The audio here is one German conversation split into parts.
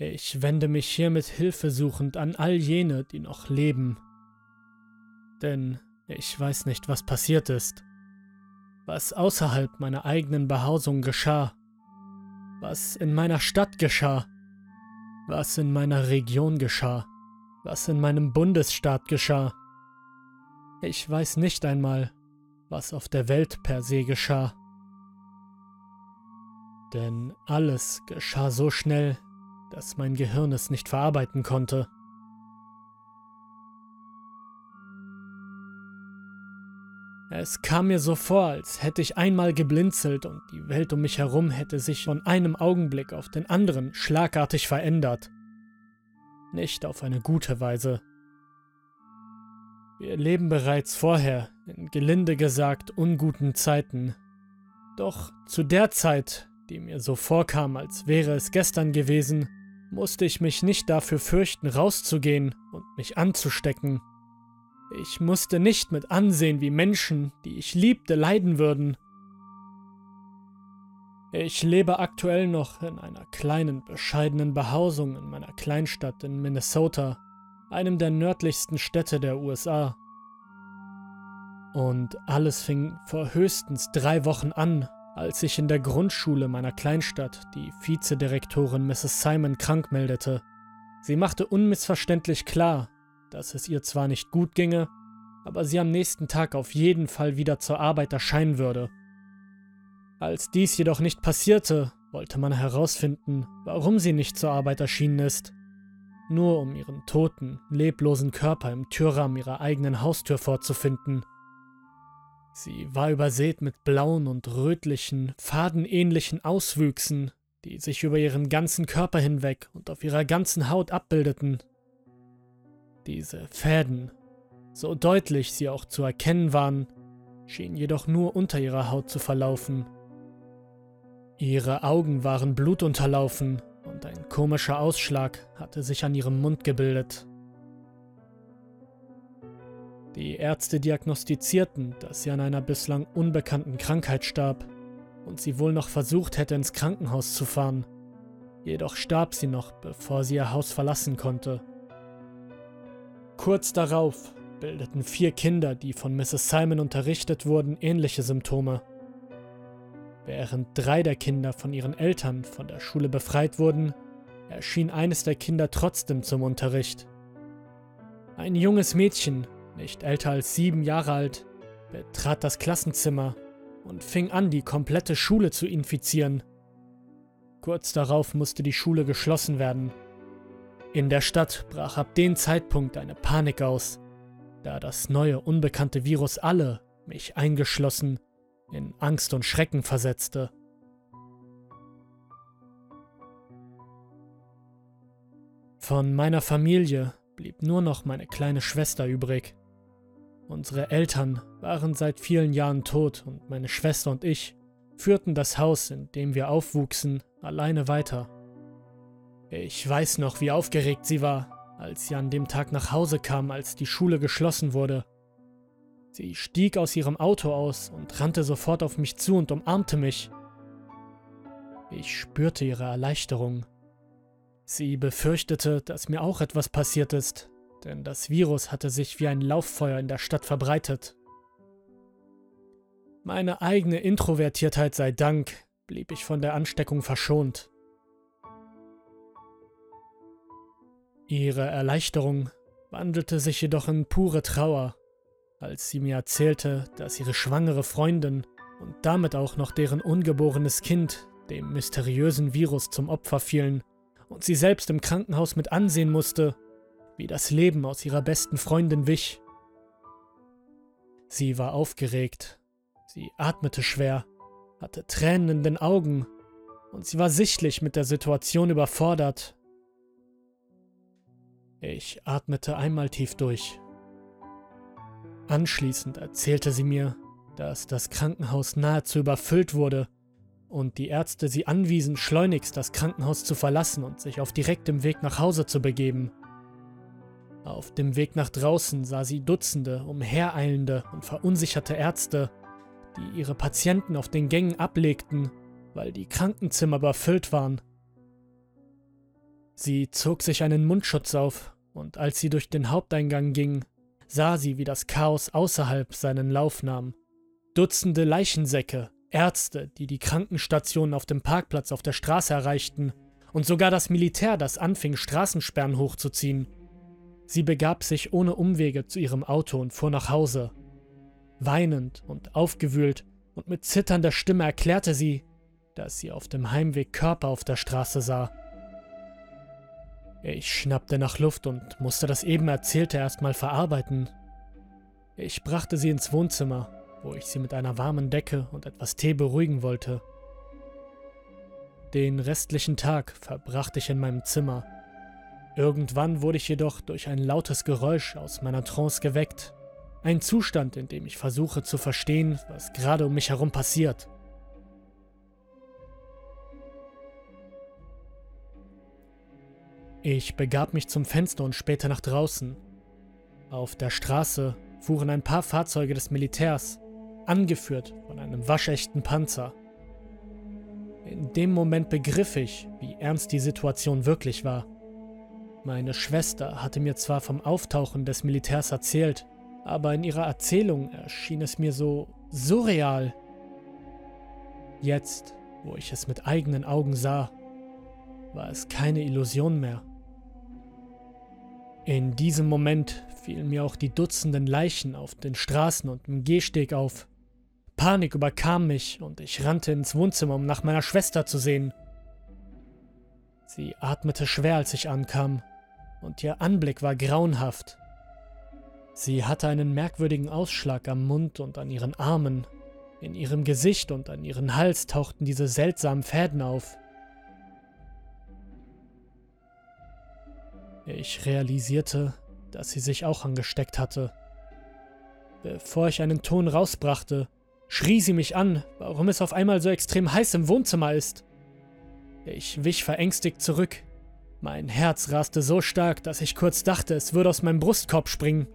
Ich wende mich hiermit hilfesuchend an all jene, die noch leben. Denn ich weiß nicht, was passiert ist. Was außerhalb meiner eigenen Behausung geschah. Was in meiner Stadt geschah. Was in meiner Region geschah. Was in meinem Bundesstaat geschah. Ich weiß nicht einmal, was auf der Welt per se geschah. Denn alles geschah so schnell, dass mein Gehirn es nicht verarbeiten konnte. Es kam mir so vor, als hätte ich einmal geblinzelt und die Welt um mich herum hätte sich von einem Augenblick auf den anderen schlagartig verändert. Nicht auf eine gute Weise. Wir leben bereits vorher, in gelinde gesagt, unguten Zeiten. Doch zu der Zeit, die mir so vorkam, als wäre es gestern gewesen, musste ich mich nicht dafür fürchten, rauszugehen und mich anzustecken. Ich musste nicht mit ansehen, wie Menschen, die ich liebte, leiden würden. Ich lebe aktuell noch in einer kleinen, bescheidenen Behausung in meiner Kleinstadt in Minnesota, einem der nördlichsten Städte der USA. Und alles fing vor höchstens drei Wochen an, als ich in der Grundschule meiner Kleinstadt die Vizedirektorin Mrs. Simon krank meldete. Sie machte unmissverständlich klar, dass es ihr zwar nicht gut ginge, aber sie am nächsten Tag auf jeden Fall wieder zur Arbeit erscheinen würde. Als dies jedoch nicht passierte, wollte man herausfinden, warum sie nicht zur Arbeit erschienen ist. Nur um ihren toten, leblosen Körper im Türrahmen ihrer eigenen Haustür vorzufinden. Sie war übersät mit blauen und rötlichen, fadenähnlichen Auswüchsen, die sich über ihren ganzen Körper hinweg und auf ihrer ganzen Haut abbildeten. Diese Fäden, so deutlich sie auch zu erkennen waren, schienen jedoch nur unter ihrer Haut zu verlaufen. Ihre Augen waren blutunterlaufen und ein komischer Ausschlag hatte sich an ihrem Mund gebildet. Die Ärzte diagnostizierten, dass sie an einer bislang unbekannten Krankheit starb und sie wohl noch versucht hätte, ins Krankenhaus zu fahren. Jedoch starb sie noch, bevor sie ihr Haus verlassen konnte. Kurz darauf bildeten vier Kinder, die von Mrs. Simon unterrichtet wurden, ähnliche Symptome. Während drei der Kinder von ihren Eltern von der Schule befreit wurden, erschien eines der Kinder trotzdem zum Unterricht. Ein junges Mädchen, nicht älter als sieben Jahre alt, betrat das Klassenzimmer und fing an, die komplette Schule zu infizieren. Kurz darauf musste die Schule geschlossen werden. In der Stadt brach ab dem Zeitpunkt eine Panik aus, da das neue unbekannte Virus alle, mich eingeschlossen, in Angst und Schrecken versetzte. Von meiner Familie blieb nur noch meine kleine Schwester übrig. Unsere Eltern waren seit vielen Jahren tot und meine Schwester und ich führten das Haus, in dem wir aufwuchsen, alleine weiter. Ich weiß noch, wie aufgeregt sie war, als sie an dem Tag nach Hause kam, als die Schule geschlossen wurde. Sie stieg aus ihrem Auto aus und rannte sofort auf mich zu und umarmte mich. Ich spürte ihre Erleichterung. Sie befürchtete, dass mir auch etwas passiert ist, denn das Virus hatte sich wie ein Lauffeuer in der Stadt verbreitet. Meine eigene Introvertiertheit sei Dank blieb ich von der Ansteckung verschont. Ihre Erleichterung wandelte sich jedoch in pure Trauer, als sie mir erzählte, dass ihre schwangere Freundin und damit auch noch deren ungeborenes Kind dem mysteriösen Virus zum Opfer fielen und sie selbst im Krankenhaus mit ansehen musste, wie das Leben aus ihrer besten Freundin wich. Sie war aufgeregt, sie atmete schwer, hatte Tränen in den Augen und sie war sichtlich mit der Situation überfordert. Ich atmete einmal tief durch. Anschließend erzählte sie mir, dass das Krankenhaus nahezu überfüllt wurde und die Ärzte sie anwiesen, schleunigst das Krankenhaus zu verlassen und sich auf direktem Weg nach Hause zu begeben. Auf dem Weg nach draußen sah sie Dutzende umhereilende und verunsicherte Ärzte, die ihre Patienten auf den Gängen ablegten, weil die Krankenzimmer überfüllt waren. Sie zog sich einen Mundschutz auf, und als sie durch den Haupteingang ging, sah sie, wie das Chaos außerhalb seinen Lauf nahm. Dutzende Leichensäcke, Ärzte, die die Krankenstationen auf dem Parkplatz auf der Straße erreichten, und sogar das Militär, das anfing, Straßensperren hochzuziehen. Sie begab sich ohne Umwege zu ihrem Auto und fuhr nach Hause. Weinend und aufgewühlt und mit zitternder Stimme erklärte sie, dass sie auf dem Heimweg Körper auf der Straße sah. Ich schnappte nach Luft und musste das eben Erzählte erstmal verarbeiten. Ich brachte sie ins Wohnzimmer, wo ich sie mit einer warmen Decke und etwas Tee beruhigen wollte. Den restlichen Tag verbrachte ich in meinem Zimmer. Irgendwann wurde ich jedoch durch ein lautes Geräusch aus meiner Trance geweckt. Ein Zustand, in dem ich versuche zu verstehen, was gerade um mich herum passiert. Ich begab mich zum Fenster und später nach draußen. Auf der Straße fuhren ein paar Fahrzeuge des Militärs, angeführt von einem waschechten Panzer. In dem Moment begriff ich, wie ernst die Situation wirklich war. Meine Schwester hatte mir zwar vom Auftauchen des Militärs erzählt, aber in ihrer Erzählung erschien es mir so surreal. Jetzt, wo ich es mit eigenen Augen sah, war es keine Illusion mehr. In diesem Moment fielen mir auch die Dutzenden Leichen auf den Straßen und im Gehsteg auf. Panik überkam mich und ich rannte ins Wohnzimmer, um nach meiner Schwester zu sehen. Sie atmete schwer, als ich ankam, und ihr Anblick war grauenhaft. Sie hatte einen merkwürdigen Ausschlag am Mund und an ihren Armen. In ihrem Gesicht und an ihren Hals tauchten diese seltsamen Fäden auf. Ich realisierte, dass sie sich auch angesteckt hatte. Bevor ich einen Ton rausbrachte, schrie sie mich an, warum es auf einmal so extrem heiß im Wohnzimmer ist. Ich wich verängstigt zurück. Mein Herz raste so stark, dass ich kurz dachte, es würde aus meinem Brustkorb springen.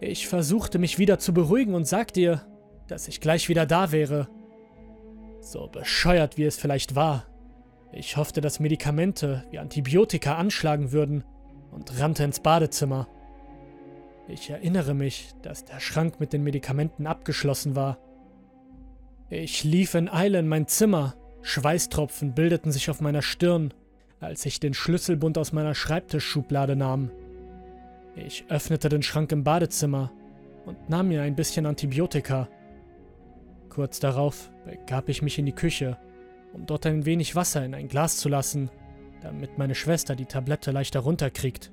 Ich versuchte mich wieder zu beruhigen und sagte ihr, dass ich gleich wieder da wäre. So bescheuert wie es vielleicht war, ich hoffte, dass Medikamente wie Antibiotika anschlagen würden und rannte ins Badezimmer. Ich erinnere mich, dass der Schrank mit den Medikamenten abgeschlossen war. Ich lief in Eile in mein Zimmer, Schweißtropfen bildeten sich auf meiner Stirn, als ich den Schlüsselbund aus meiner Schreibtischschublade nahm. Ich öffnete den Schrank im Badezimmer und nahm mir ein bisschen Antibiotika. Kurz darauf begab ich mich in die Küche um dort ein wenig Wasser in ein Glas zu lassen, damit meine Schwester die Tablette leichter runterkriegt.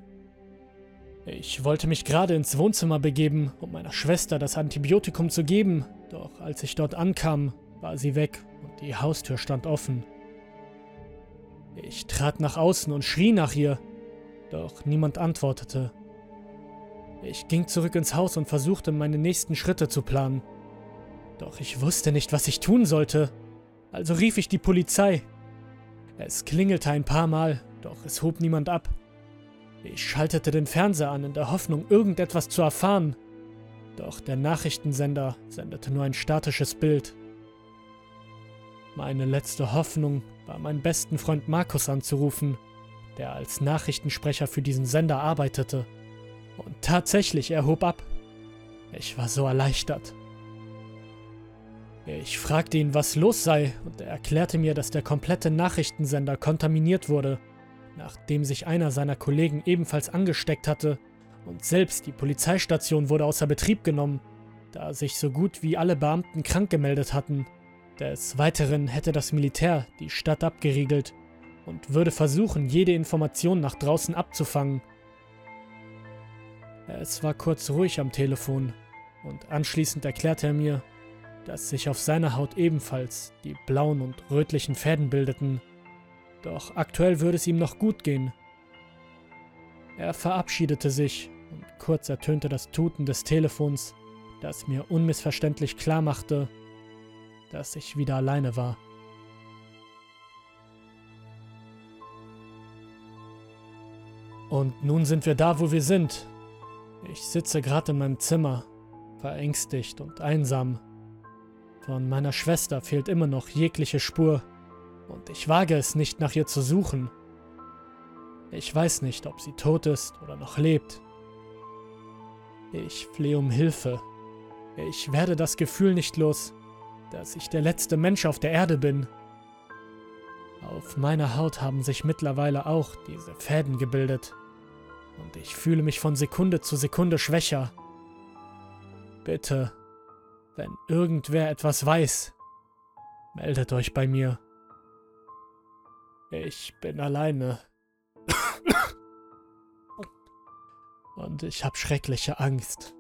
Ich wollte mich gerade ins Wohnzimmer begeben, um meiner Schwester das Antibiotikum zu geben, doch als ich dort ankam, war sie weg und die Haustür stand offen. Ich trat nach außen und schrie nach ihr, doch niemand antwortete. Ich ging zurück ins Haus und versuchte, meine nächsten Schritte zu planen. Doch ich wusste nicht, was ich tun sollte. Also rief ich die Polizei. Es klingelte ein paar Mal, doch es hob niemand ab. Ich schaltete den Fernseher an in der Hoffnung, irgendetwas zu erfahren. Doch der Nachrichtensender sendete nur ein statisches Bild. Meine letzte Hoffnung war, meinen besten Freund Markus anzurufen, der als Nachrichtensprecher für diesen Sender arbeitete. Und tatsächlich, er hob ab. Ich war so erleichtert. Ich fragte ihn, was los sei, und er erklärte mir, dass der komplette Nachrichtensender kontaminiert wurde, nachdem sich einer seiner Kollegen ebenfalls angesteckt hatte, und selbst die Polizeistation wurde außer Betrieb genommen, da sich so gut wie alle Beamten krank gemeldet hatten. Des Weiteren hätte das Militär die Stadt abgeriegelt und würde versuchen, jede Information nach draußen abzufangen. Es war kurz ruhig am Telefon und anschließend erklärte er mir, dass sich auf seiner Haut ebenfalls die blauen und rötlichen Fäden bildeten. Doch aktuell würde es ihm noch gut gehen. Er verabschiedete sich und kurz ertönte das Tuten des Telefons, das mir unmissverständlich klar machte, dass ich wieder alleine war. Und nun sind wir da, wo wir sind. Ich sitze gerade in meinem Zimmer, verängstigt und einsam. Von meiner Schwester fehlt immer noch jegliche Spur. Und ich wage es nicht, nach ihr zu suchen. Ich weiß nicht, ob sie tot ist oder noch lebt. Ich flehe um Hilfe. Ich werde das Gefühl nicht los, dass ich der letzte Mensch auf der Erde bin. Auf meiner Haut haben sich mittlerweile auch diese Fäden gebildet. Und ich fühle mich von Sekunde zu Sekunde schwächer. Bitte, wenn irgendwer etwas weiß, meldet euch bei mir. Ich bin alleine. Und ich habe schreckliche Angst.